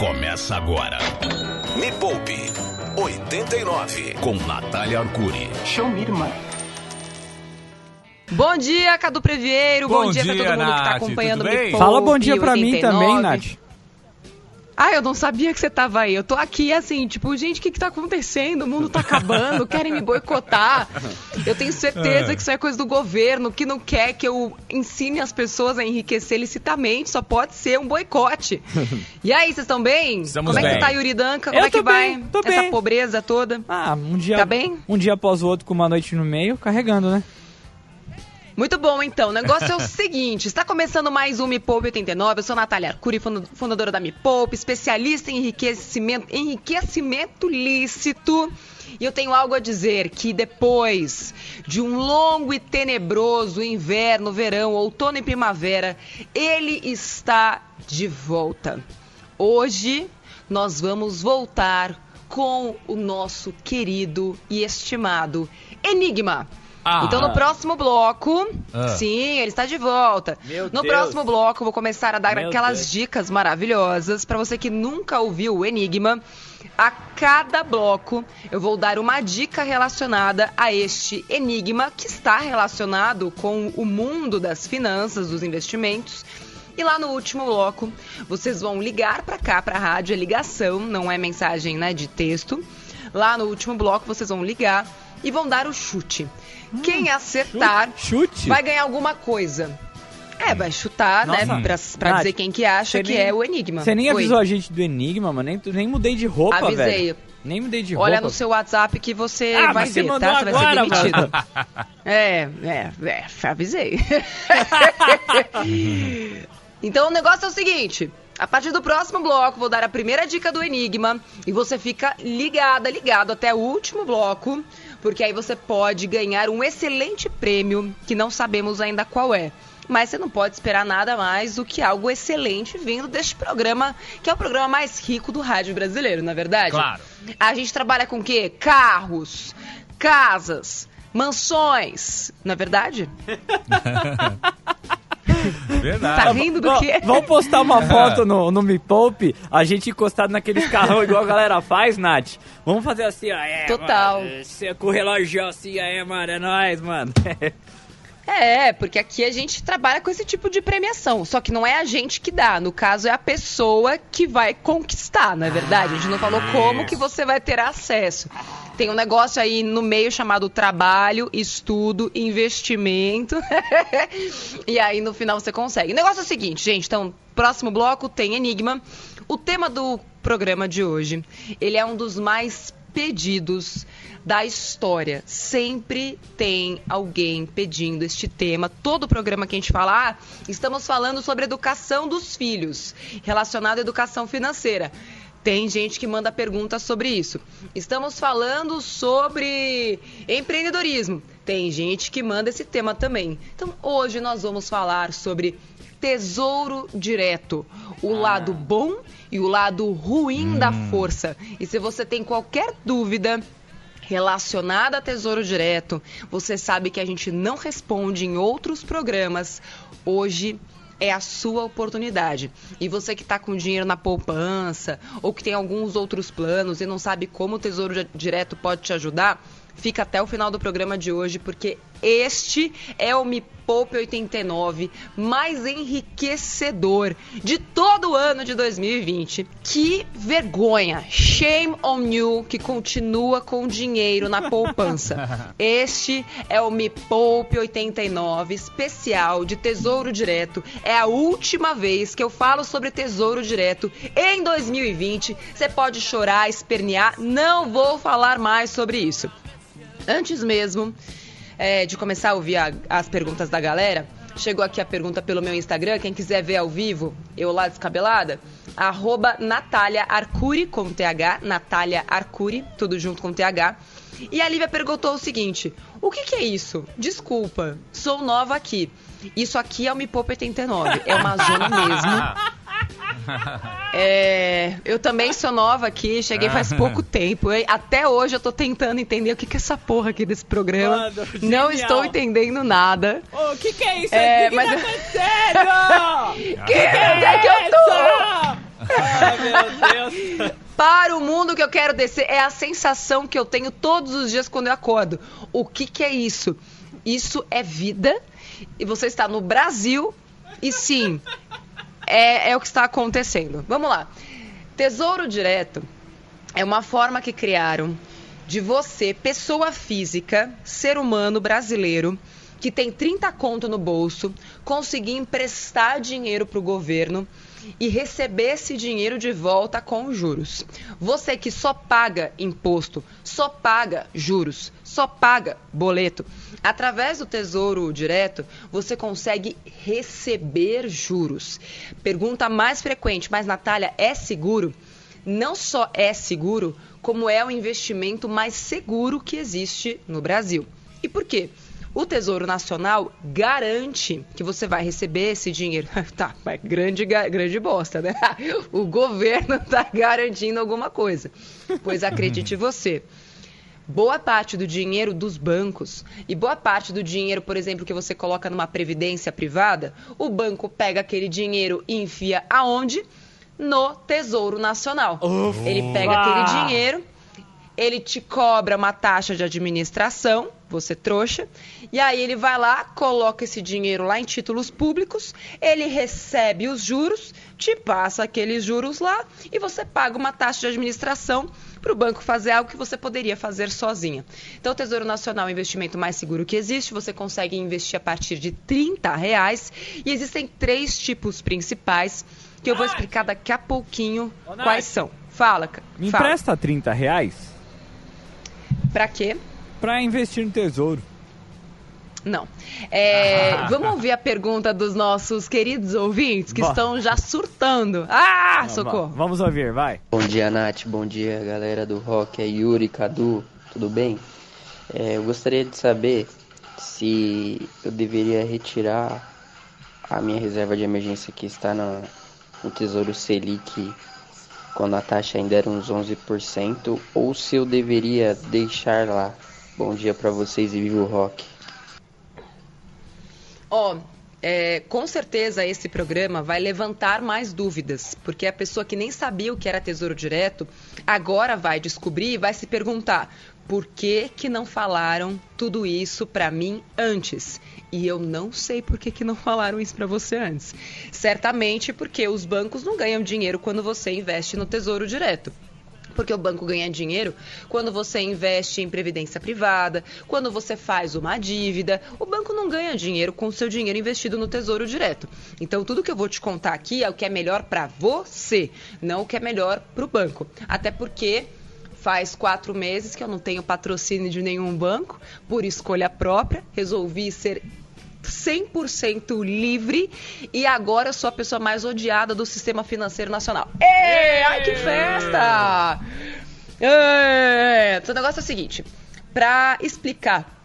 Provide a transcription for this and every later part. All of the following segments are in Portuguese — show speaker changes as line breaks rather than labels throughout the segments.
Começa agora. Me Poupe 89 com Natália Arcuri.
Show me, irmã.
Bom dia, Cadu Previeiro. Bom,
Bom
dia, pra
dia,
todo mundo que tá
Nath,
acompanhando o Me? Poupe
Fala bom dia pra mim
89.
também, Nath.
Ah, eu não sabia que você tava aí. Eu tô aqui assim, tipo, gente, o que que tá acontecendo? O mundo tá acabando, querem me boicotar. Eu tenho certeza
É.
que isso é coisa do governo, que não quer que eu ensine as pessoas a enriquecer licitamente. Só pode ser um boicote. E aí, vocês estão bem?
Estamos
Como é que
bem.
tá, Yuri Danca?
Eu
Como é que vai?
bem, tô
Essa
bem.
pobreza toda.
Ah, um dia,
Tá bem?
um dia após o outro com uma noite no meio, carregando, né?
Muito bom, então. O negócio é o seguinte: está começando mais um Me Poupe 89. Eu sou Natália Arcuri, funda- fundadora da Me Poupe, especialista em enriquecimento, enriquecimento lícito. E eu tenho algo a dizer: que depois de um longo e tenebroso inverno, verão, outono e primavera, ele está de volta. Hoje nós vamos voltar com o nosso querido e estimado Enigma.
Ah.
Então no próximo bloco,
Ah.
sim, ele está de volta.
Meu
no
Deus.
próximo bloco eu vou começar a dar
Meu
aquelas
Deus.
dicas maravilhosas para você que nunca ouviu o Enigma. A cada bloco eu vou dar uma dica relacionada a este enigma que está relacionado com o mundo das finanças, dos investimentos. E lá no último bloco, vocês vão ligar para cá, para a rádio, é ligação, não é mensagem né, de texto. Lá no último bloco, vocês vão ligar e vão dar o chute. Quem acertar
Hum, Chute?
vai ganhar alguma coisa. É, vai chutar, né?
Nossa.
Pra, pra
Nath,
dizer quem que acha que
nem-
é o enigma.
Você nem
Oi.
avisou a gente do Enigma, mano. Nem, nem mudei de roupa,
Avisei.
velho. Nem mudei de
Olha
roupa.
no seu WhatsApp que você
Ah,
vai ver, tá? Você vai ser
agora,
demitido. É, é, é, avisei. então o negócio é o seguinte. A partir do próximo bloco, vou dar a primeira dica do Enigma e você fica ligada, ligado até o último bloco, porque aí você pode ganhar um excelente prêmio que não sabemos ainda qual é. Mas você não pode esperar nada mais do que algo excelente vindo deste programa, que é o programa mais rico do rádio brasileiro, na verdade?
Claro.
A gente trabalha com o quê? Carros, casas, mansões. Na verdade?
Verdade.
Tá rindo do quê?
Vamos postar uma foto no, no Me Poupe, a gente encostado naqueles carrão igual a galera faz, Nath. Vamos fazer assim, ó. É,
Total.
Mano, Você com o relógio assim, é, mano, é nóis, mano.
É, porque aqui a gente trabalha com esse tipo de premiação. Só que não é a gente que dá. No caso, é a pessoa que vai conquistar, não é verdade? A gente não falou como que você vai ter acesso. Tem um negócio aí no meio chamado trabalho, estudo, investimento. e aí no final você consegue. O negócio é o seguinte, gente. Então, próximo bloco tem Enigma. O tema do programa de hoje, ele é um dos mais pedidos da história. Sempre tem alguém pedindo este tema. Todo programa que a gente fala, ah, estamos falando sobre educação dos filhos, relacionado à educação financeira. Tem gente que manda perguntas sobre isso. Estamos falando sobre empreendedorismo. Tem gente que manda esse tema também. Então, hoje nós vamos falar sobre tesouro direto, o lado bom e o lado ruim da força. E se você tem qualquer dúvida relacionada a Tesouro Direto, você sabe que a gente não responde em outros programas. Hoje é a sua oportunidade. E você que está com dinheiro na poupança ou que tem alguns outros planos e não sabe como o Tesouro Di- Direto pode te ajudar, fica até o final do programa de hoje, porque este é o Me Poupe 89 mais enriquecedor de todo o ano de 2020. Que vergonha! Shame on you que continua com dinheiro na poupança. Este é o Me Poupe 89 especial de Tesouro Direto. É a última vez que eu falo sobre Tesouro Direto em 2020. Você pode chorar, espernear, não vou falar mais sobre isso. Antes mesmo é, de começar a ouvir a- as perguntas da galera, chegou aqui a pergunta pelo meu Instagram. Quem quiser ver ao vivo, eu lá descabelada, arroba Natália Arcuri, com TH, Natália Arcuri, tudo junto com TH. E a Lívia perguntou o seguinte: o que, que é isso? Desculpa, sou nova aqui. Isso aqui é o Me Poupa 89, é uma zona mesmo. É, eu também sou nova aqui, cheguei faz pouco tempo. Eu- até hoje eu tô tentando entender o que, que é essa porra aqui desse programa.
Mano,
Não
genial.
estou entendendo nada.
O que que é isso
É,
aqui? O que
mas-
tá acontecendo?
Que, onde é que eu tô?
Ai, meu
para o mundo que eu quero descer. É a sensação que eu tenho todos os dias quando eu acordo. O que, que é isso? Isso é vida. E você está no Brasil. E sim, é, é o que está acontecendo. Vamos lá. Tesouro Direto é uma forma que criaram de você, pessoa física, ser humano brasileiro, que tem 30 conto no bolso, conseguir emprestar dinheiro para o governo e receber esse dinheiro de volta com juros. Você que só paga imposto, só paga juros, só paga boleto, através do Tesouro Direto, você consegue receber juros. Pergunta mais frequente, mas Natália, é seguro? Não só é seguro, como é o investimento mais seguro que existe no Brasil. E por quê? O Tesouro Nacional garante que você vai receber esse dinheiro. tá, mas grande, grande bosta, né? o governo está garantindo alguma coisa. Pois acredite você. Boa parte do dinheiro dos bancos e boa parte do dinheiro, por exemplo, que você coloca numa previdência privada, o banco pega aquele dinheiro e enfia aonde? No Tesouro Nacional. Ufa. Ele pega aquele dinheiro, ele te cobra uma taxa de administração você trouxa. E aí ele vai lá, coloca esse dinheiro lá em títulos públicos, ele recebe os juros, te passa aqueles juros lá e você paga uma taxa de administração para o banco fazer algo que você poderia fazer sozinha. Então, o Tesouro Nacional é o investimento mais seguro que existe. Você consegue investir a partir de 30 reais. E existem três tipos principais que eu vou explicar daqui a pouquinho quais são. Fala,
Me
fala.
empresta 30 reais?
Para quê?
Para investir no tesouro.
Não. É, ah. Vamos ouvir a pergunta dos nossos queridos ouvintes que estão já surtando. Ah, socorro.
Vamos ouvir, vai.
Bom dia, Nath. Bom dia, galera do rock. É Yuri, Cadu. Tudo bem? É, eu gostaria de saber se eu deveria retirar a minha reserva de emergência que está no, no Tesouro Selic quando a taxa ainda era uns 11% ou se eu deveria deixar lá Bom dia para vocês e viva o rock.
Ó, oh, é, com certeza esse programa vai levantar mais dúvidas, porque a pessoa que nem sabia o que era Tesouro Direto agora vai descobrir e vai se perguntar por que, que não falaram tudo isso para mim antes? E eu não sei por que, que não falaram isso para você antes. Certamente porque os bancos não ganham dinheiro quando você investe no Tesouro Direto porque o banco ganha dinheiro quando você investe em previdência privada, quando você faz uma dívida. O banco não ganha dinheiro com o seu dinheiro investido no Tesouro Direto. Então, tudo que eu vou te contar aqui é o que é melhor para você, não o que é melhor para o banco. Até porque faz quatro meses que eu não tenho patrocínio de nenhum banco, por escolha própria, resolvi ser 100% livre e agora sou a pessoa mais odiada do sistema financeiro nacional. Ei, ai que festa! o negócio é o seguinte, para explicar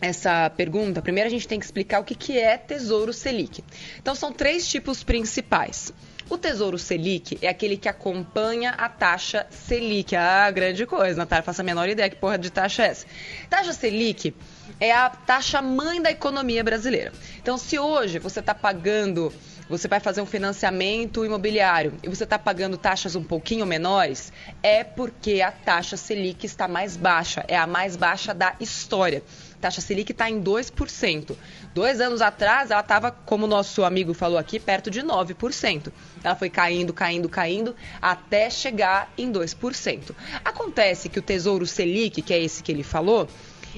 essa pergunta, primeiro a gente tem que explicar o que, que é Tesouro Selic. Então são três tipos principais. O Tesouro Selic é aquele que acompanha a taxa Selic. Ah, grande coisa, Natália, faço a menor ideia que porra de taxa é essa. Taxa Selic é a taxa mãe da economia brasileira. Então, se hoje você está pagando, você vai fazer um financiamento imobiliário e você está pagando taxas um pouquinho menores, é porque a taxa Selic está mais baixa, é a mais baixa da história. A taxa Selic está em 2%. Dois anos atrás, ela estava, como o nosso amigo falou aqui, perto de 9%. Ela foi caindo, caindo, caindo, até chegar em 2%. Acontece que o Tesouro Selic, que é esse que ele falou,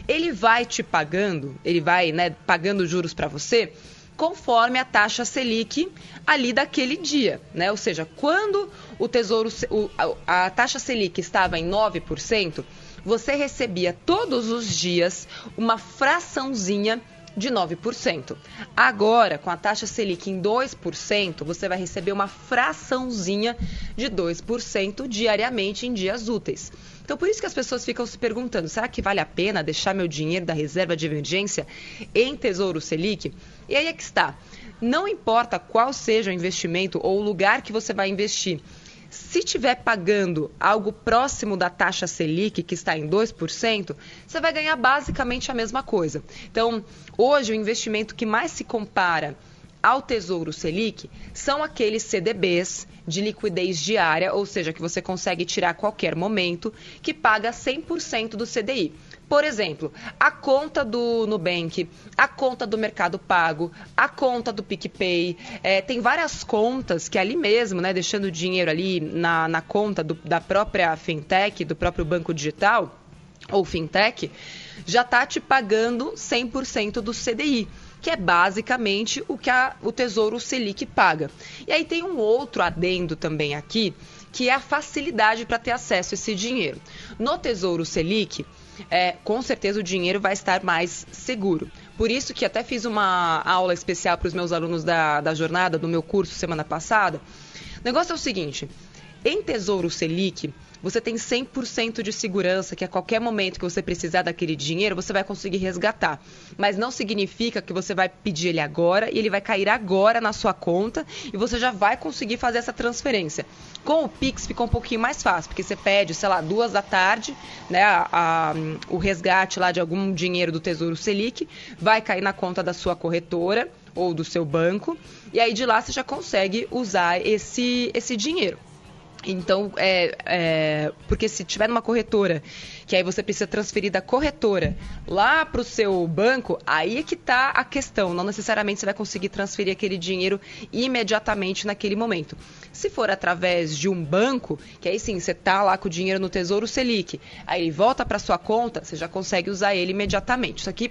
ele vai te pagando, ele vai né, pagando juros para você conforme a taxa Selic ali daquele dia, né? Ou seja, quando o Tesouro a taxa Selic estava em 9%, você recebia todos os dias uma fraçãozinha de 9%. Agora, com a taxa Selic em 2%, você vai receber uma fraçãozinha de 2% diariamente em dias úteis. Então, por isso que as pessoas ficam se perguntando: será que vale a pena deixar meu dinheiro da reserva de emergência em Tesouro Selic? E aí é que está. Não importa qual seja o investimento ou o lugar que você vai investir. Se estiver pagando algo próximo da taxa Selic, que está em 2%, você vai ganhar basicamente a mesma coisa. Então, hoje, o investimento que mais se compara ao Tesouro Selic são aqueles CDBs de liquidez diária, ou seja, que você consegue tirar a qualquer momento, que paga 100% do CDI. Por exemplo, a conta do Nubank, a conta do Mercado Pago, a conta do PicPay, é, tem várias contas que ali mesmo, né, deixando o dinheiro ali na, na conta do, da própria fintech, do próprio banco digital ou fintech, já está te pagando 100% do CDI que é basicamente o que a, o Tesouro Selic paga. E aí tem um outro adendo também aqui, que é a facilidade para ter acesso a esse dinheiro. No Tesouro Selic, é, com certeza o dinheiro vai estar mais seguro. Por isso que até fiz uma aula especial para os meus alunos da, da jornada, do meu curso semana passada. O negócio é o seguinte: em Tesouro Selic, você tem 100% de segurança que a qualquer momento que você precisar daquele dinheiro, você vai conseguir resgatar. Mas não significa que você vai pedir ele agora e ele vai cair agora na sua conta e você já vai conseguir fazer essa transferência. Com o Pix fica um pouquinho mais fácil, porque você pede, sei lá, duas da tarde, né, a, a, o resgate lá de algum dinheiro do Tesouro Selic, vai cair na conta da sua corretora ou do seu banco, e aí de lá você já consegue usar esse, esse dinheiro. Então, é, é, porque se tiver numa corretora, que aí você precisa transferir da corretora lá para o seu banco, aí é que está a questão. Não necessariamente você vai conseguir transferir aquele dinheiro imediatamente naquele momento. Se for através de um banco, que aí sim, você está lá com o dinheiro no Tesouro Selic, aí ele volta para sua conta, você já consegue usar ele imediatamente. Isso aqui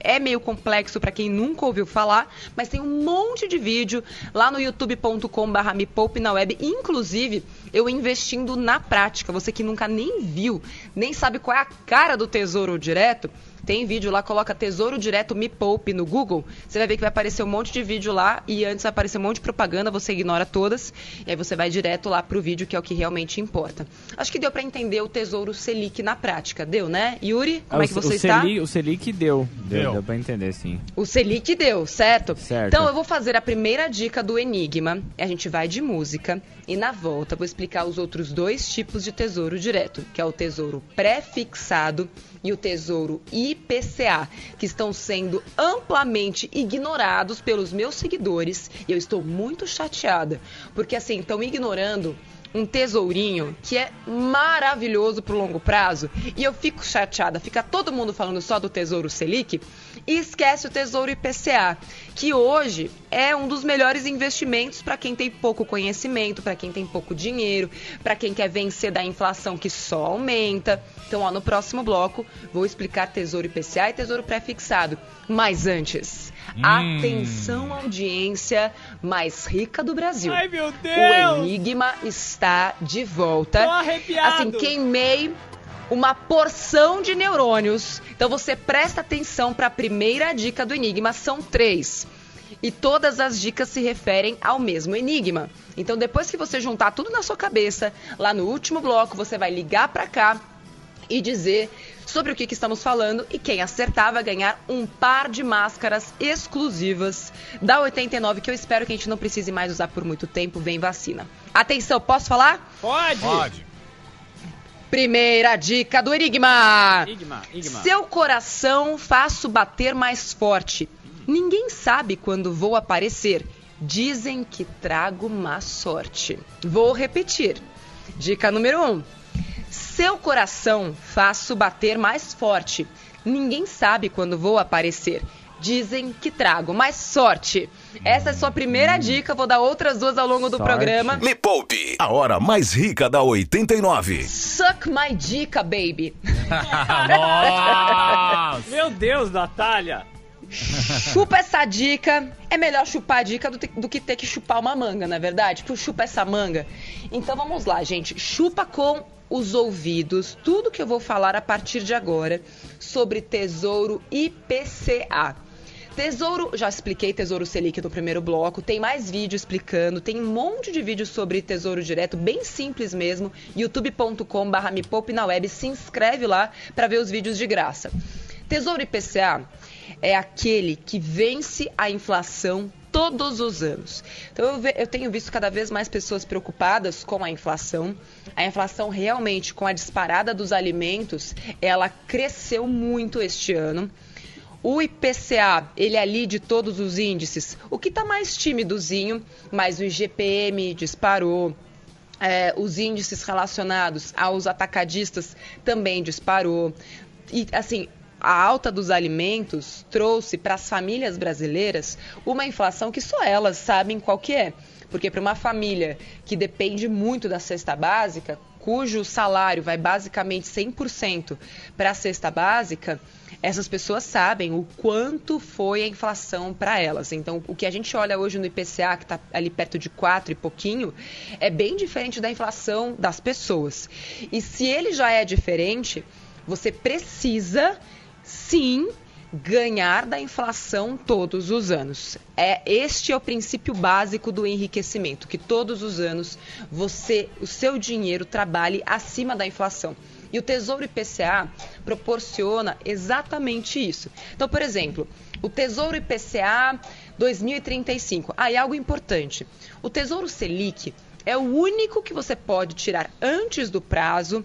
é meio complexo para quem nunca ouviu falar, mas tem um monte de vídeo lá no youtube.com/barra me poupe na web, inclusive eu investindo na prática. Você que nunca nem viu, nem sabe qual é a cara do Tesouro Direto, tem vídeo lá, coloca Tesouro Direto Me Poupe no Google. Você vai ver que vai aparecer um monte de vídeo lá e antes vai aparecer um monte de propaganda, você ignora todas e aí você vai direto lá pro vídeo que é o que realmente importa. Acho que deu para entender o Tesouro Selic na prática, deu, né? Yuri, como é, é que você
o
está?
Selic, o Selic deu. Deu, deu, deu para entender, sim.
O Selic deu, certo?
Certo.
Então eu vou fazer a primeira dica do Enigma. A gente vai de música e na volta vou explicar os outros dois tipos de tesouro direto, que é o tesouro pré-fixado e o Tesouro IPCA, que estão sendo amplamente ignorados pelos meus seguidores. E eu estou muito chateada, porque assim, estão ignorando um tesourinho que é maravilhoso pro longo prazo. E eu fico chateada, fica todo mundo falando só do Tesouro Selic e esquece o Tesouro IPCA, que hoje é um dos melhores investimentos para quem tem pouco conhecimento, para quem tem pouco dinheiro, para quem quer vencer da inflação que só aumenta. Então, ó, no próximo bloco vou explicar Tesouro IPCA e Tesouro Pré-fixado. Mas antes, hum. atenção audiência mais rica do Brasil.
Ai, meu Deus!
O Enigma está de volta.
Tô arrepiado.
Assim, queimei uma porção de neurônios. Então você presta atenção para a primeira dica do enigma, são três. E todas as dicas se referem ao mesmo enigma. Então depois que você juntar tudo na sua cabeça, lá no último bloco você vai ligar para cá e dizer sobre o que, que, estamos falando e quem acertar vai ganhar um par de máscaras exclusivas da 89 que eu espero que a gente não precise mais usar por muito tempo, vem vacina. Atenção, posso falar?
Pode.
Pode.
Primeira dica do Enigma.
Enigma, Enigma.
Seu coração faço bater mais forte. Ninguém sabe quando vou aparecer. Dizem que trago má sorte. Vou repetir. Dica número 1. Um. Seu coração faço bater mais forte. Ninguém sabe quando vou aparecer dizem que trago. mais sorte. Essa é a sua primeira dica, vou dar outras duas ao longo do sorte. programa.
Me poupe, a hora mais rica da 89.
Suck my dica, baby.
Nossa! Meu Deus, Natália!
Chupa essa dica. É melhor chupar a dica do, do, que ter que chupar uma manga, na é verdade? Tipo, chupa essa manga. Então vamos lá, gente. Chupa com os ouvidos tudo que eu vou falar a partir de agora sobre Tesouro IPCA. Tesouro, já expliquei Tesouro Selic no primeiro bloco, tem mais vídeo explicando, tem um monte de vídeo sobre Tesouro Direto, bem simples mesmo, youtube.com/barra me poupe na web, se inscreve lá para ver os vídeos de graça. Tesouro IPCA é aquele que vence a inflação todos os anos. Então eu, ve, eu, tenho visto cada vez mais pessoas preocupadas com a inflação. A inflação realmente, com a disparada dos alimentos, ela cresceu muito este ano. O IPCA, ele é ali de todos os índices. O que está mais timidozinho, mas o IGPM disparou. É, os índices relacionados aos atacadistas também disparou. E, assim, a alta dos alimentos trouxe para as famílias brasileiras uma inflação que só elas sabem qual que é. Porque para uma família que depende muito da cesta básica, cujo salário vai basicamente 100% para a cesta básica, essas pessoas sabem o quanto foi a inflação para elas. Então, o que a gente olha hoje no IPCA, que está ali perto de 4 e pouquinho, é bem diferente da inflação das pessoas. E se ele já é diferente, você precisa sim ganhar da inflação todos os anos. É este é o princípio básico do enriquecimento, que todos os anos você, o seu dinheiro trabalhe acima da inflação. E o Tesouro IPCA proporciona exatamente isso. Então, por exemplo, o Tesouro IPCA 2035. Ah, e algo importante. O Tesouro Selic é o único que você pode tirar antes do prazo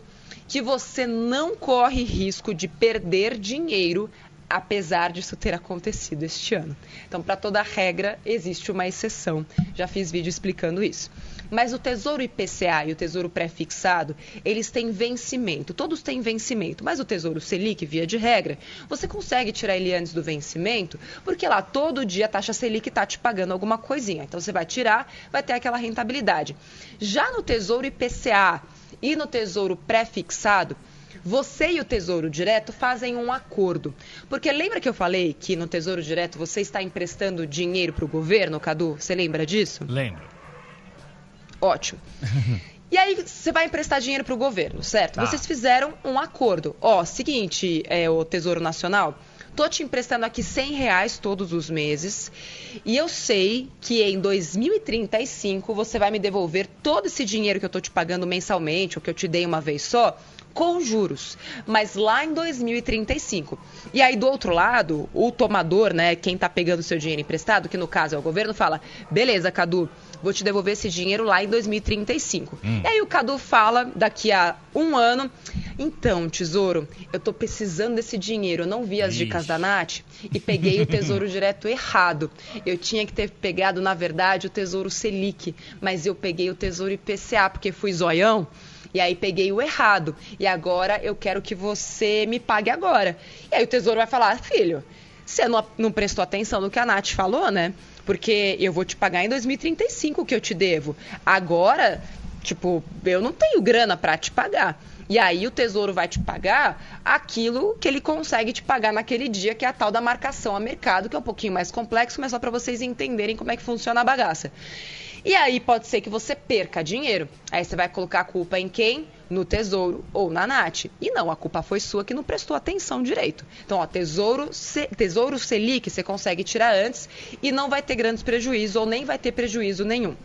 que você não corre risco de perder dinheiro apesar disso ter acontecido este ano. Então, para toda regra, existe uma exceção. Já fiz vídeo explicando isso. Mas o Tesouro IPCA e o Tesouro Pré-fixado, eles têm vencimento. Todos têm vencimento. Mas o Tesouro Selic, via de regra, você consegue tirar ele antes do vencimento, porque lá todo dia a taxa Selic está te pagando alguma coisinha. Então você vai tirar, vai ter aquela rentabilidade. Já no Tesouro IPCA e no Tesouro Pré-fixado, você e o Tesouro Direto fazem um acordo. Porque lembra que eu falei que no Tesouro Direto você está emprestando dinheiro para o governo, Cadu? Você lembra disso?
Lembro.
Ótimo. E aí você vai emprestar dinheiro para o governo, certo?
Tá.
Vocês fizeram um acordo. Ó, seguinte, é, o Tesouro Nacional, tô te emprestando aqui 100 reais todos os meses e eu sei que em 2035 você vai me devolver todo esse dinheiro que eu tô te pagando mensalmente ou que eu te dei uma vez só com juros, mas lá em 2035. E aí do outro lado, o tomador, né, quem está pegando seu dinheiro emprestado, que no caso é o governo, fala: "Beleza, Cadu, vou te devolver esse dinheiro lá em 2035". Hum. E aí o Cadu fala daqui a um ano: "Então, tesouro, eu estou precisando desse dinheiro. Eu não vi as Ixi. dicas da Nath e peguei o tesouro direto errado. Eu tinha que ter pegado, na verdade, o tesouro Selic, mas eu peguei o tesouro IPCA porque fui zoião". E aí peguei o errado. E agora eu quero que você me pague agora. E aí o tesouro vai falar, filho, você não, não prestou atenção no que a Nath falou, né? Porque eu vou te pagar em 2035 o que eu te devo. Agora, tipo, eu não tenho grana para te pagar. E aí o tesouro vai te pagar aquilo que ele consegue te pagar naquele dia, que é a tal da marcação a mercado, que é um pouquinho mais complexo, mas só para vocês entenderem como é que funciona a bagaça. E aí pode ser que você perca dinheiro. Aí você vai colocar a culpa em quem? No Tesouro ou na NAT. E não, a culpa foi sua que não prestou atenção direito. Então, ó, Tesouro, tesouro Selic você consegue tirar antes e não vai ter grandes prejuízos ou nem vai ter prejuízo nenhum.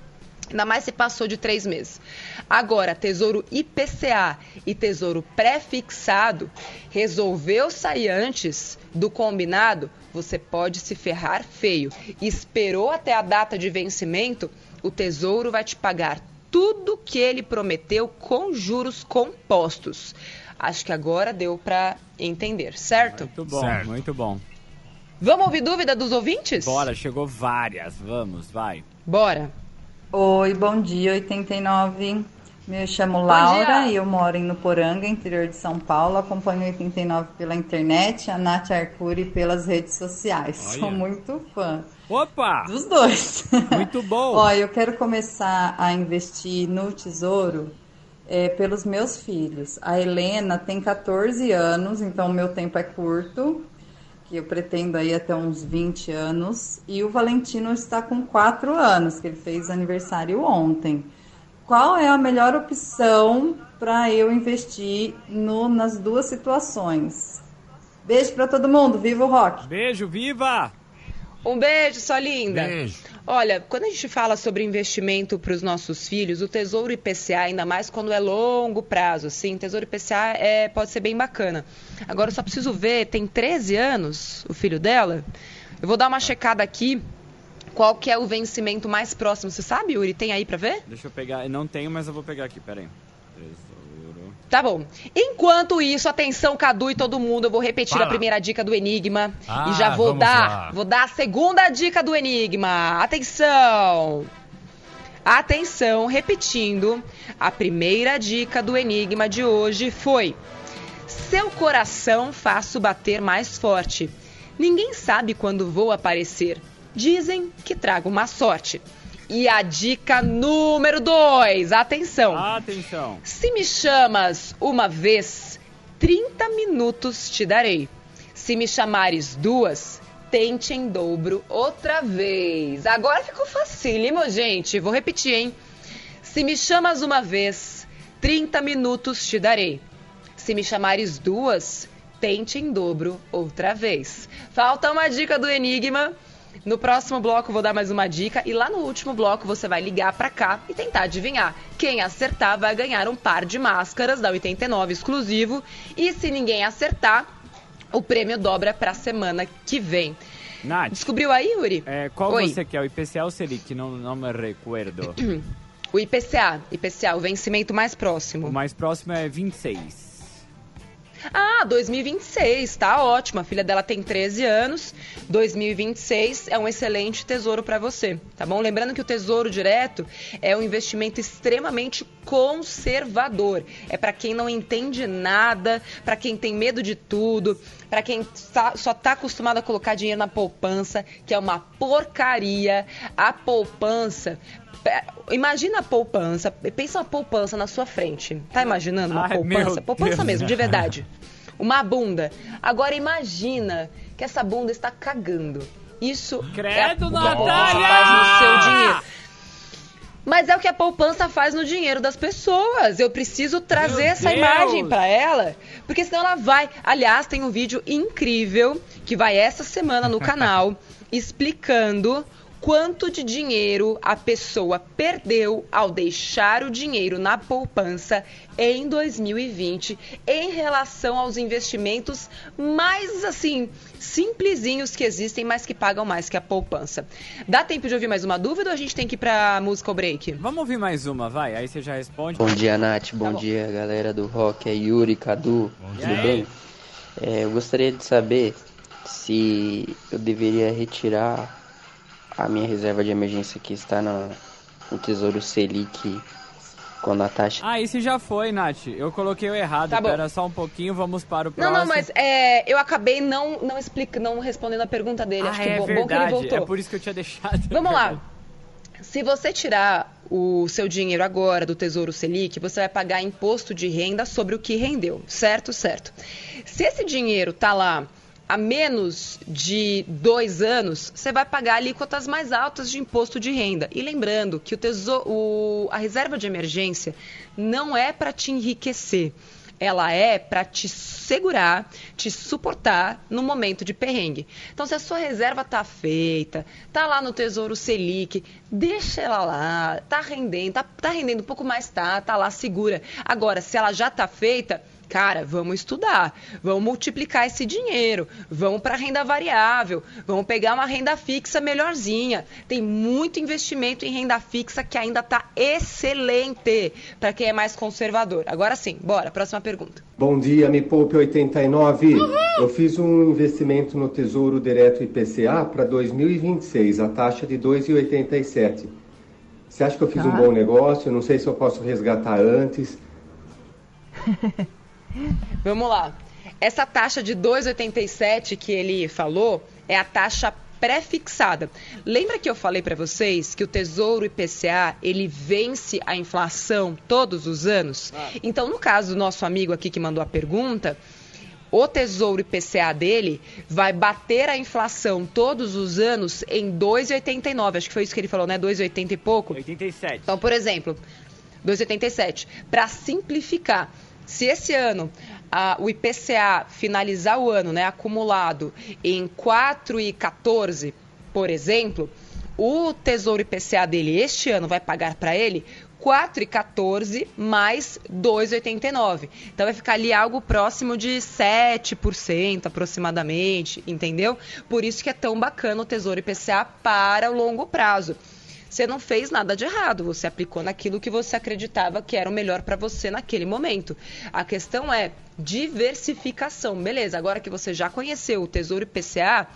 Ainda mais se passou de três meses. Agora, Tesouro IPCA e Tesouro pré-fixado resolveu sair antes do combinado, você pode se ferrar feio. Esperou até a data de vencimento, o Tesouro vai te pagar tudo que ele prometeu com juros compostos. Acho que agora deu para entender, certo?
Muito bom,
certo.
muito bom.
Vamos ouvir dúvida dos ouvintes?
Bora, chegou várias. Vamos, vai.
Bora.
Oi, bom dia, 89. Me chamo Laura e eu moro em Nuporanga, interior de São Paulo. Acompanho 89 pela internet, a Nath Arcuri pelas redes sociais.
Olha.
Sou muito fã.
Opa!
Dos dois.
Muito bom.
Ó, eu quero começar a investir no tesouro é, pelos meus filhos. A Helena tem 14 anos, então o meu tempo é curto, que eu pretendo aí até uns 20 anos. E o Valentino está com 4 anos, que ele fez aniversário ontem. Qual é a melhor opção para eu investir no, nas duas situações? Beijo para todo mundo, viva o rock!
Beijo, viva!
Um beijo, sua linda.
Beijo.
Olha, quando a gente fala sobre investimento para os nossos filhos, o Tesouro IPCA, ainda mais quando é longo prazo, sim, Tesouro IPCA é, pode ser bem bacana. Agora, eu só preciso ver, tem 13 anos o filho dela? Eu vou dar uma checada aqui, qual que é o vencimento mais próximo. Você sabe, Yuri? Tem aí para ver?
Deixa eu pegar. Não tenho, mas eu vou pegar aqui, peraí. Tesouro.
Tá bom. Enquanto isso, atenção, Cadu e todo mundo, eu vou repetir
Fala.
a primeira dica do Enigma
Ah,
e já vou
vamos
dar,
lá.
vou dar a segunda dica do Enigma. Atenção. Atenção, repetindo, a primeira dica do Enigma de hoje foi: Seu coração faço bater mais forte. Ninguém sabe quando vou aparecer. Dizem que trago má sorte. E a dica número 2, atenção.
Atenção.
Se me chamas uma vez, 30 minutos te darei. Se me chamares duas, tente em dobro outra vez. Agora ficou facílimo, gente. Vou repetir, hein? Se me chamas uma vez, 30 minutos te darei. Se me chamares duas, tente em dobro outra vez. Falta uma dica do Enigma. No próximo bloco vou dar mais uma dica e lá no último bloco você vai ligar pra cá e tentar adivinhar. Quem acertar vai ganhar um par de máscaras da 89 exclusivo e se ninguém acertar, o prêmio dobra pra semana que vem.
Nath,
Descobriu aí, Yuri?
é, qual
Oi.
você quer? O IPCA ou o Selic? Não, não me recuerdo.
O IPCA, IPCA, o vencimento mais próximo.
o mais próximo é 26.
Ah, 2026, tá ótimo. A filha dela tem 13 anos. 2026 é um excelente tesouro para você, tá bom? Lembrando que o Tesouro Direto é um investimento extremamente conservador. É para quem não entende nada, para quem tem medo de tudo, para quem tá- só tá acostumado a colocar dinheiro na poupança, que é uma porcaria. A poupança Imagina a poupança, pensa uma poupança na sua frente. Tá imaginando uma
Ai,
poupança?
meu
Poupança mesmo, de verdade. Uma bunda. Agora imagina que essa bunda está cagando. Isso
Credo,
é o que a poupança
Natália!
faz no seu dinheiro. Mas é o que a poupança faz no dinheiro das pessoas. Eu preciso trazer
Meu
essa
Deus!
imagem pra ela, porque senão ela vai. Aliás, tem um vídeo incrível que vai essa semana no canal explicando quanto de dinheiro a pessoa perdeu ao deixar o dinheiro na poupança em 2020 em relação aos investimentos mais assim simplesinhos que existem, mas que pagam mais que a poupança. Dá tempo de ouvir mais uma dúvida ou a gente tem que ir pra música ou break?
Vamos ouvir mais uma, vai. Aí você já responde.
Bom dia, Nath. Bom,
Tá bom.
dia, galera do rock. É Yuri, Cadu. Tudo
dia.
bem? É, eu gostaria de saber se eu deveria retirar a minha reserva de emergência que está no, no Tesouro Selic quando a taxa
Ah, esse já foi, Nath. Eu coloquei o errado.
Tá bom.
Pera só um pouquinho, vamos para o
Não,
próximo.
não, mas é, eu acabei não não explica, não respondendo a pergunta dele.
Ah,
Acho que
é
bom, bom que
verdade.
ele voltou.
É por isso que eu tinha deixado.
Vamos lá. Se você tirar o seu dinheiro agora do Tesouro Selic, você vai pagar imposto de renda sobre o que rendeu, certo? Certo. Se esse dinheiro tá lá há menos de dois anos, você vai pagar alíquotas mais altas de imposto de renda. E lembrando que o tesouro, o- a reserva de emergência não é para te enriquecer. Ela é para te segurar, te suportar no momento de perrengue. Então, se a sua reserva tá feita, tá lá no Tesouro Selic, deixa ela lá, tá rendendo, tá, tá rendendo um pouco mais, tá, tá lá segura. Agora, se ela já tá feita, cara, vamos estudar, vamos multiplicar esse dinheiro, vamos para renda variável, vamos pegar uma renda fixa melhorzinha. Tem muito investimento em renda fixa que ainda tá excelente para quem é mais conservador. Agora sim, bora, próxima pergunta.
Bom dia, Me Poupe 89. Eu fiz um investimento no Tesouro Direto IPCA para 2026, a taxa de 2,87. Você acha que eu fiz um bom negócio? Eu não sei se eu posso resgatar antes.
Vamos lá. Essa taxa de 2,87 que ele falou é a taxa pré-fixada. Lembra que eu falei para vocês que o Tesouro IPCA, ele vence a inflação todos os anos? Então, no caso do nosso amigo aqui que mandou a pergunta, o Tesouro IPCA dele vai bater a inflação todos os anos em 2,89. Acho que foi isso que ele falou, né? 2,80 e pouco.
87.
Então, por exemplo, 2,87. Para simplificar, se esse ano a- o IPCA finalizar o ano né, acumulado em 4,14, por exemplo, o Tesouro IPCA dele este ano vai pagar para ele 4,14 mais 2,89. Então vai ficar ali algo próximo de 7% aproximadamente, entendeu? Por isso que é tão bacana o Tesouro IPCA para o longo prazo. Você não fez nada de errado, você aplicou naquilo que você acreditava que era o melhor para você naquele momento. A questão é diversificação. Beleza, agora que você já conheceu o Tesouro IPCA,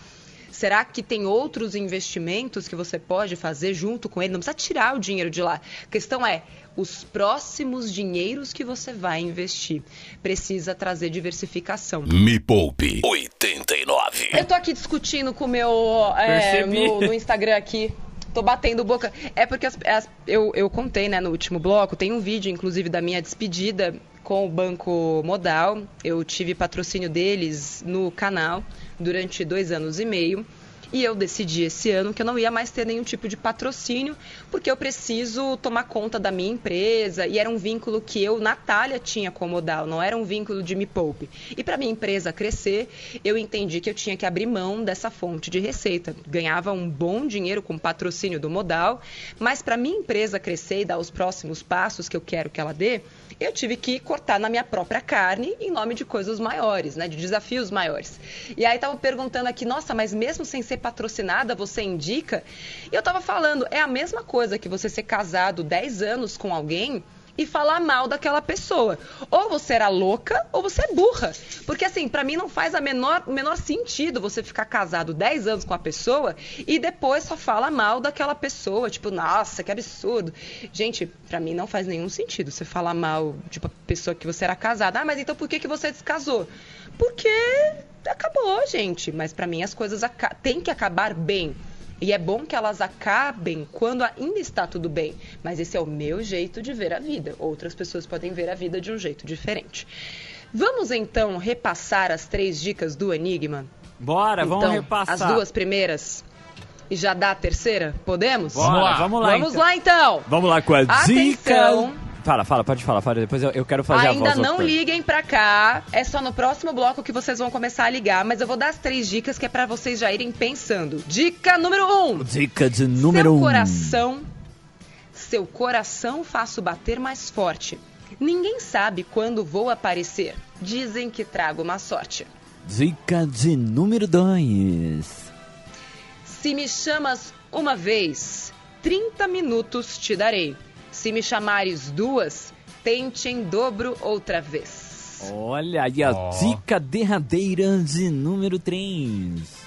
Será que tem outros investimentos que você pode fazer junto com ele? Não precisa tirar o dinheiro de lá. A questão é os próximos dinheiros que você vai investir. Precisa trazer diversificação.
Me Poupe 89.
Eu tô aqui discutindo com o meu é, no, no Instagram aqui tô batendo boca. É porque as, as, eu, eu contei, né, no último bloco, tem um vídeo, inclusive, da minha despedida com o Banco Modal. Eu tive patrocínio deles no canal durante dois anos e meio. E eu decidi esse ano que eu não ia mais ter nenhum tipo de patrocínio, porque eu preciso tomar conta da minha empresa. E era um vínculo que eu, Natália, tinha com o Modal, não era um vínculo de me poupe. E para minha empresa crescer, eu entendi que eu tinha que abrir mão dessa fonte de receita. Ganhava um bom dinheiro com patrocínio do Modal, mas para minha empresa crescer e dar os próximos passos que eu quero que ela dê, eu tive que cortar na minha própria carne em nome de coisas maiores, né, de desafios maiores. E aí estavam perguntando aqui, nossa, mas mesmo sem ser patrocinada, você indica? E eu estava falando, é a mesma coisa que você ser casado 10 anos com alguém e falar mal daquela pessoa. Ou você era louca ou você é burra. Porque assim, para mim não faz a menor, o menor sentido você ficar casado 10 anos com a pessoa e depois só fala mal daquela pessoa, tipo, nossa, que absurdo. Gente, para mim não faz nenhum sentido você falar mal de uma pessoa que você era casada. Ah, mas então por que que você descasou? Porque acabou, gente, mas para mim as coisas têm que acabar bem. E é bom que elas acabem quando ainda está tudo bem. Mas esse é o meu jeito de ver a vida. Outras pessoas podem ver a vida de um jeito diferente. Vamos então repassar as três dicas do Enigma?
Bora, então, vamos repassar.
As duas primeiras. E já dá a terceira? Podemos?
Bora, vamos lá.
Vamos então. lá então.
Vamos lá com a Atenção. dica Fala, fala, pode falar, fala. Depois eu, eu quero fazer
Ainda
a voz.
Ainda não liguem pra cá. É só no próximo bloco que vocês vão começar a ligar. Mas eu vou dar as três dicas que é para vocês já irem pensando. Dica número um.
Dica de número
seu
um.
coração. Seu coração faço bater mais forte. Ninguém sabe quando vou aparecer. Dizem que trago uma sorte.
Dica de número dois.
Se me chamas uma vez, 30 minutos te darei. Se me chamares duas, tente em dobro outra vez.
Olha, aí a oh. dica derradeira de número 3.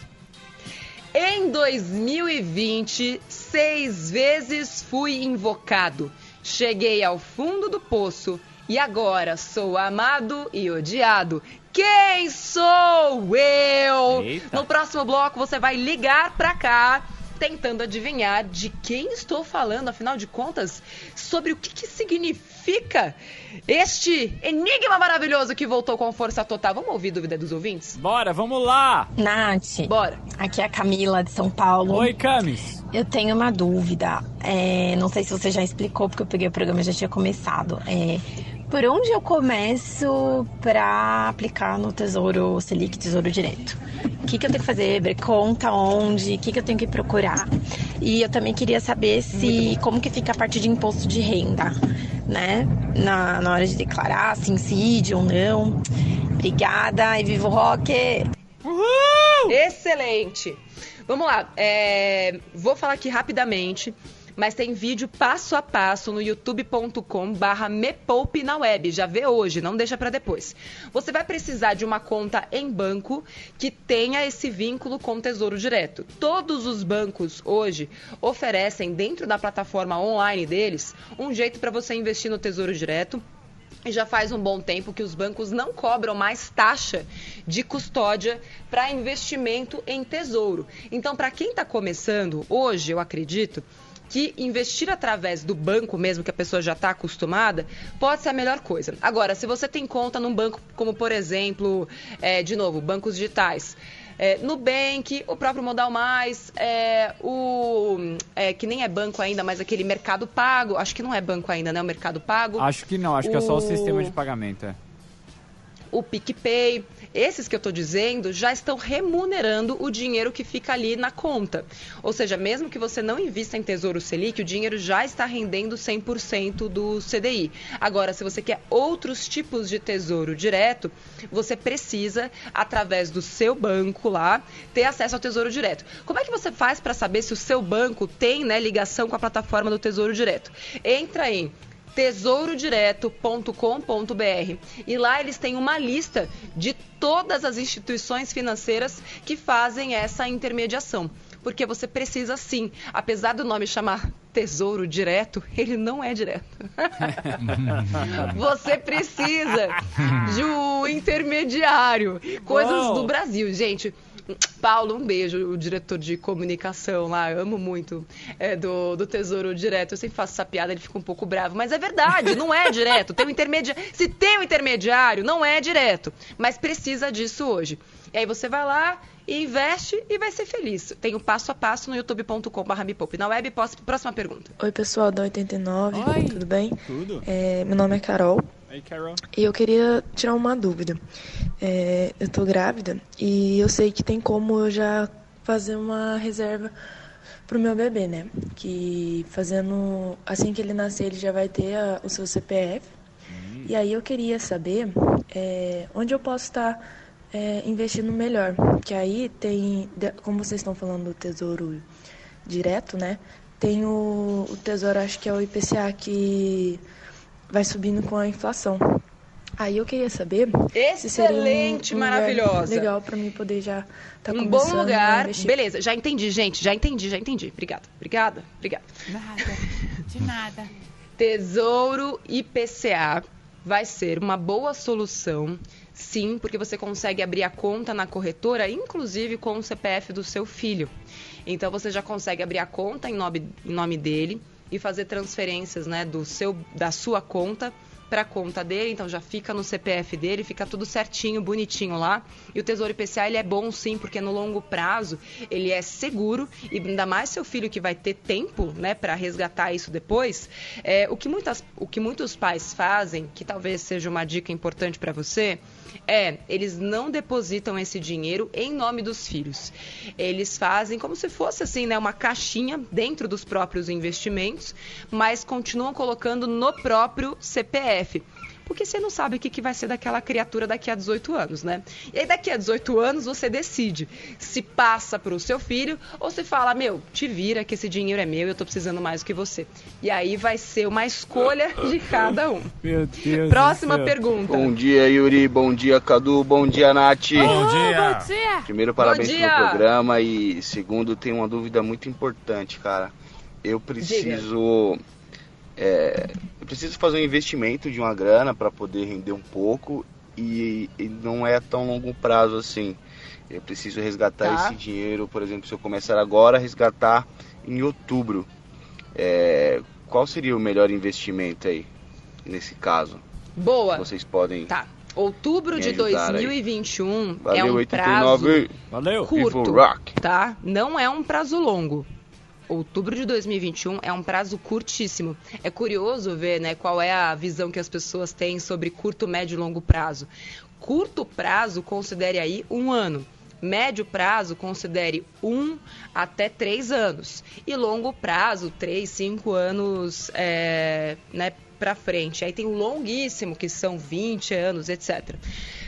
Em 2020, seis vezes fui invocado. Cheguei ao fundo do poço e agora sou amado e odiado. Quem sou eu? Eita. No próximo bloco você vai ligar pra cá tentando adivinhar de quem estou falando, afinal de contas, sobre o que, que significa este enigma maravilhoso que voltou com força total. Vamos ouvir dúvida dos ouvintes?
Bora, vamos lá!
Nath.
Bora.
Aqui é a Camila de São Paulo.
Oi, Camis.
Eu tenho uma dúvida. É, não sei se você já explicou, porque eu peguei o programa e já tinha começado. É, por onde eu começo para aplicar no Tesouro Selic, Tesouro Direto? O que, que eu tenho que fazer? Conta onde? O que, que eu tenho que procurar? E eu também queria saber se como que fica a parte de imposto de renda, né? Na, na hora de declarar, se incide ou não. Obrigada e viva o rock!
Uhul! Excelente! Vamos lá, é, vou falar aqui rapidamente mas tem vídeo passo a passo no youtube.com barra mepoupe na web. Já vê hoje, não deixa para depois. Você vai precisar de uma conta em banco que tenha esse vínculo com o Tesouro Direto. Todos os bancos hoje oferecem dentro da plataforma online deles um jeito para você investir no Tesouro Direto e já faz um bom tempo que os bancos não cobram mais taxa de custódia para investimento em tesouro. Então, para quem está começando, hoje eu acredito que investir através do banco mesmo, que a pessoa já está acostumada, pode ser a melhor coisa. Agora, se você tem conta num banco como, por exemplo, é, de novo, bancos digitais, é, Nubank, o próprio Modal Mais, é, o é, que nem é banco ainda, mas aquele Mercado Pago, acho que não é banco ainda, né? O Mercado Pago.
Acho que não, acho o... que é só o sistema de pagamento. É.
o PicPay, esses que eu estou dizendo já estão remunerando o dinheiro que fica ali na conta. Ou seja, mesmo que você não invista em Tesouro Selic, o dinheiro já está rendendo 100% do CDI. Agora, se você quer outros tipos de tesouro direto, você precisa, através do seu banco lá, ter acesso ao Tesouro Direto. Como é que você faz para saber se o seu banco tem né, ligação com a plataforma do Tesouro Direto? Entra em tesourodireto.com.br. E lá eles têm uma lista de todas as instituições financeiras que fazem essa intermediação. Porque você precisa sim, apesar do nome chamar Tesouro Direto, ele não é direto. você precisa de um intermediário. Coisas do Brasil, gente. Paulo, um beijo, o diretor de comunicação lá, amo muito é, do, do Tesouro Direto. Eu sempre faço essa piada, ele fica um pouco bravo, mas é verdade, não é direto. Tem um intermediário. Se tem um intermediário, não é direto, mas precisa disso hoje. E aí você vai lá, e investe e vai ser feliz. Tem o passo a passo no youtube.com.br me poupe. Na web, próxima pergunta.
Oi, pessoal da 89,
Oi.
tudo bem?
Tudo.
É, meu nome é Carol
Aí, Carol.
e eu queria tirar uma dúvida. É, eu tô grávida e eu sei que tem como eu já fazer uma reserva pro meu bebê, né? Que fazendo, assim que ele nascer, ele já vai ter a- o seu CPF. E aí eu queria saber é, onde eu posso estar é, investindo melhor. Que aí tem, como vocês estão falando do tesouro direto, né? Tem o, o tesouro, acho que é o IPCA, que vai subindo com a inflação. Aí eu queria saber se um-
Excelente,
um lugar
maravilhosa.
legal para mim poder já estar
um
começando
bom lugar. Beleza, já entendi, gente. Já entendi, já entendi. Obrigada, obrigada, obrigada.
Nada, de nada.
Tesouro IPCA vai ser uma boa solução, sim, porque você consegue abrir a conta na corretora, inclusive com o CPF do seu filho. Então você já consegue abrir a conta em nome, em nome dele e fazer transferências né, do seu, da sua conta para conta dele, então já fica no CPF dele, fica tudo certinho, bonitinho lá. E o Tesouro IPCA ele é bom sim, porque no longo prazo ele é seguro e ainda mais seu filho que vai ter tempo, né, para resgatar isso depois. É, o que muitas, o que muitos pais fazem, que talvez seja uma dica importante para você, é eles não depositam esse dinheiro em nome dos filhos. Eles fazem como se fosse assim, né, uma caixinha dentro dos próprios investimentos, mas continuam colocando no próprio CPF. Porque você não sabe o que, que vai ser daquela criatura daqui a 18 anos, né? E aí daqui a 18 anos você decide se passa para o seu filho ou se fala, meu, te vira que esse dinheiro é meu e eu tô precisando mais do que você. E aí vai ser uma escolha de cada um.
Meu Deus.
Próxima pergunta.
Bom dia, Yuri. Bom dia, Cadu. Bom dia, Nath.
Bom dia.
Primeiro, parabéns
dia.
pelo programa. E segundo, tenho uma dúvida muito importante, cara. Eu preciso. É, eu preciso fazer um investimento de uma grana para poder render um pouco. E, e não é tão longo prazo assim. Eu preciso resgatar
Tá.
esse dinheiro, por exemplo, se eu começar agora, resgatar em outubro. É, qual seria o melhor investimento aí, nesse caso?
Boa.
Vocês podem.
Tá. Outubro de
ajudar aí.
2021 é
Valeu,
um
89.
prazo
Valeu.
curto, tá? Não é um prazo longo. Outubro de 2021 é um prazo curtíssimo. É curioso ver, né, qual é a visão que as pessoas têm sobre curto, médio e longo prazo. Curto prazo, considere aí um ano. Médio prazo, considere um até três anos. E longo prazo, três, cinco anos é, né, para frente. Aí tem o longuíssimo, que são 20 anos, etc.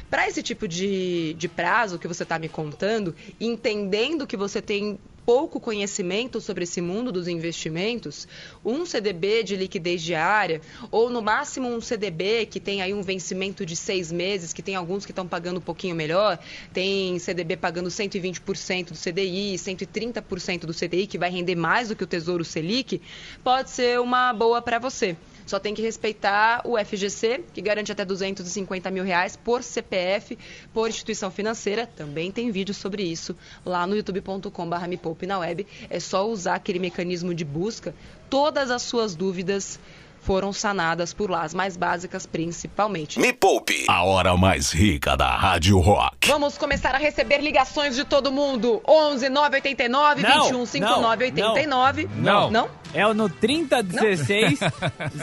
Para esse tipo de, de prazo que você está me contando, entendendo que você tem pouco conhecimento sobre esse mundo dos investimentos, um CDB de liquidez diária, ou no máximo um CDB que tem aí um vencimento de seis meses, que tem alguns que estão pagando um pouquinho melhor, tem CDB pagando 120% do CDI, 130% do CDI, que vai render mais do que o Tesouro Selic, pode ser uma boa para você. Só tem que respeitar o FGC, que garante até 250 mil reais por CPF, por instituição financeira. Também tem vídeo sobre isso lá no youtube.com.br me poupe na web. É só usar aquele mecanismo de busca. Todas as suas dúvidas foram sanadas por lá, as mais básicas principalmente.
Me Poupe, a hora mais rica da Rádio Rock.
Vamos começar a receber ligações de todo mundo. 11 989
Não,
21 59 89.
Não.
Não?
É o no 3016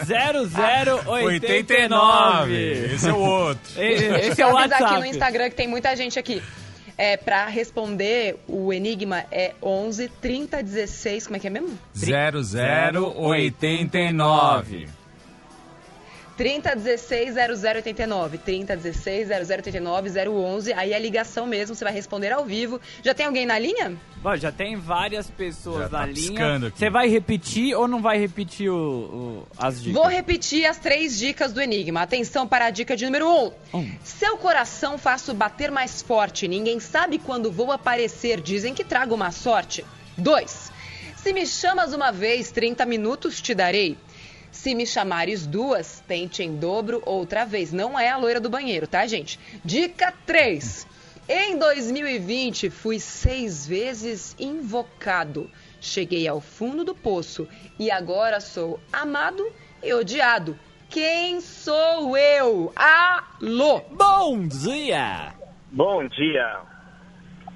0089.
89. Esse é o outro.
Esse, esse é o WhatsApp.
aqui no Instagram que tem muita gente aqui. É, pra responder, o enigma é 11 30 16. Como é que é mesmo?
0089.
30 16 0089. 30 16 0089 011. Aí é ligação mesmo, você vai responder ao vivo. Já tem alguém na linha?
Bom, já tem várias pessoas
Já tá
na linha.
piscando aqui.
Você vai repetir ou não vai repetir o, o- as dicas?
Vou repetir as três dicas do Enigma. Atenção para a dica de número 1. Um. Seu coração faço bater mais forte. Ninguém sabe quando vou aparecer. Dizem que trago uma sorte. 2. Se me chamas uma vez, 30 minutos te darei. Se me chamares duas, tente em dobro outra vez. Não é a loira do banheiro, tá, gente? Dica 3. Em 2020, fui seis vezes invocado. Cheguei ao fundo do poço e agora sou amado e odiado. Quem sou eu? Alô?
Bom dia!
Bom dia,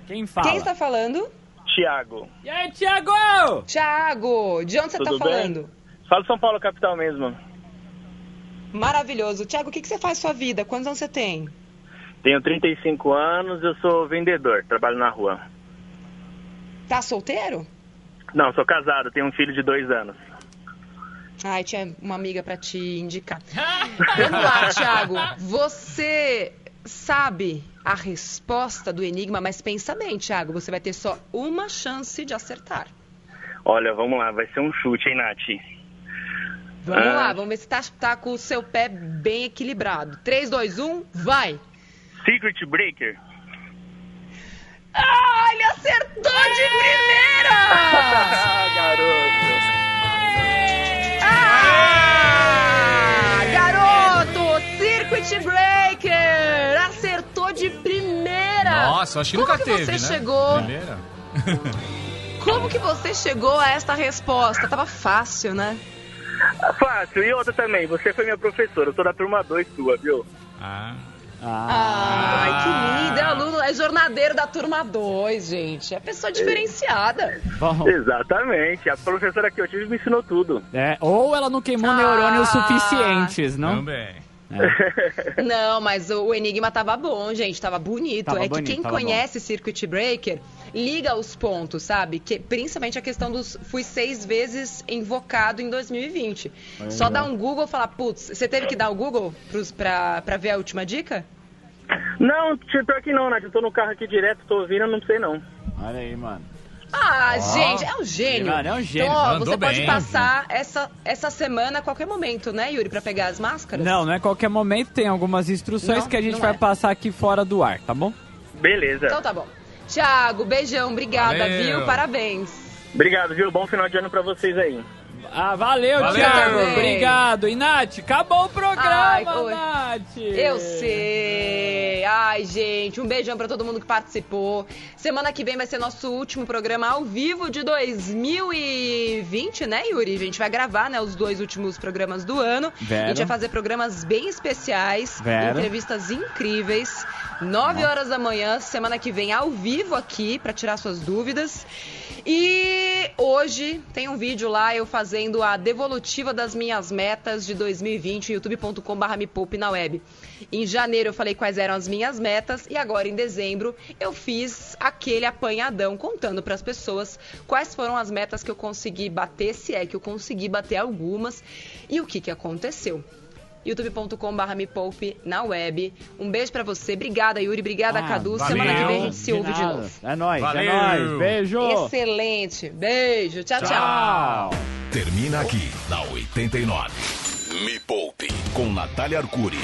Quem fala?
Quem está falando?
Tiago.
E aí, Thiago?
Tiago, de onde você está
bem?
falando?
Fala São Paulo, capital mesmo.
Maravilhoso. Tiago, o que, que você faz na sua vida? Quantos anos você tem?
Tenho 35 anos, eu sou vendedor, trabalho na rua.
Tá solteiro?
Não, sou casado, tenho um filho de dois anos.
Ai, tinha uma amiga pra te indicar. Vamos lá, Thiago. Você sabe a resposta do enigma, mas pensa bem, Thiago. Você vai ter só uma chance de acertar.
Olha, vamos lá, vai ser um chute, hein, Nath?
Vamos
Ah.
lá, vamos ver se tá, tá com o seu pé bem equilibrado. 3, 2, 1, vai!
Secret Breaker.
Ah, ele acertou de primeira!
Ah, garoto.
Ah, garoto! Circuit Breaker! Acertou de primeira!
Nossa, acho que
Como
nunca
que
teve,
você
né?
chegou?
Primeira.
Como que você chegou a esta resposta? Tava fácil, né?
Fácil, e outra também, você foi minha professora, eu tô da turma 2 sua, viu?
Ah.
Ai, que lindo! É aluno, é jornadeiro da turma 2, gente. É pessoa diferenciada.
Bom,
Exatamente, a professora que eu tive me ensinou tudo.
é, ou ela não queimou neurônios
Ah.
suficientes, não?
Também.
Não, mas o, o Enigma tava bom, gente. Tava bonito.
Tava
é
bonito,
que quem conhece Circuit Breaker liga os pontos, sabe? Que, principalmente a questão dos. Fui seis vezes invocado em 2020. Só dar um Google e falar, putz, você teve que dar o Google pros, pra, pra ver a última dica?
Não, pior que não, Nath, eu tô no carro aqui direto, tô ouvindo, não sei não.
Olha aí, mano.
Ah,
Ó,
gente, é um gênio.
Mano, é um gênio.
Então, ó, você pode
bem.
passar essa, essa semana a qualquer momento, né, Yuri, pra pegar as máscaras?
Não, não é qualquer momento, tem algumas instruções
Não,
que a gente vai
é.
passar aqui fora do ar, tá bom?
Beleza.
Então tá bom. Tiago, beijão, obrigada,
Valeu.
viu? Parabéns.
Obrigado, viu? Bom final de ano pra vocês aí.
Ah, valeu,
Valeu.
Thiago.
Também.
Obrigado. E Nath, acabou o programa,
Ai.
Nath.
Eu sei. Ai, gente, um beijão pra todo mundo que participou. Semana que vem vai ser nosso último programa ao vivo de 2020, né, Yuri? A gente vai gravar, né, os dois últimos programas do ano.
Vero.
A gente vai fazer programas bem especiais,
Vero.
entrevistas incríveis. 9 horas da manhã, semana que vem, ao vivo aqui, pra tirar suas dúvidas. E hoje tem um vídeo lá eu fazendo a devolutiva das minhas metas de 2020, youtube.com.br me poupe na web. Em janeiro eu falei quais eram as minhas metas e agora em dezembro eu fiz aquele apanhadão contando para as pessoas quais foram as metas que eu consegui bater, se é que eu consegui bater algumas e o que, que aconteceu youtube.com.br me poupe na web. Um beijo pra você. Obrigada, Yuri. Obrigada,
Ah,
Cadu.
valeu.
Semana que vem a gente se
De
ouve de
nada.
novo.
É nóis,
Valeu.
é nóis. Beijo.
Excelente. Beijo. tchau. tchau.
Tchau.
Termina aqui na 89. Me Poupe com Natália Arcuri.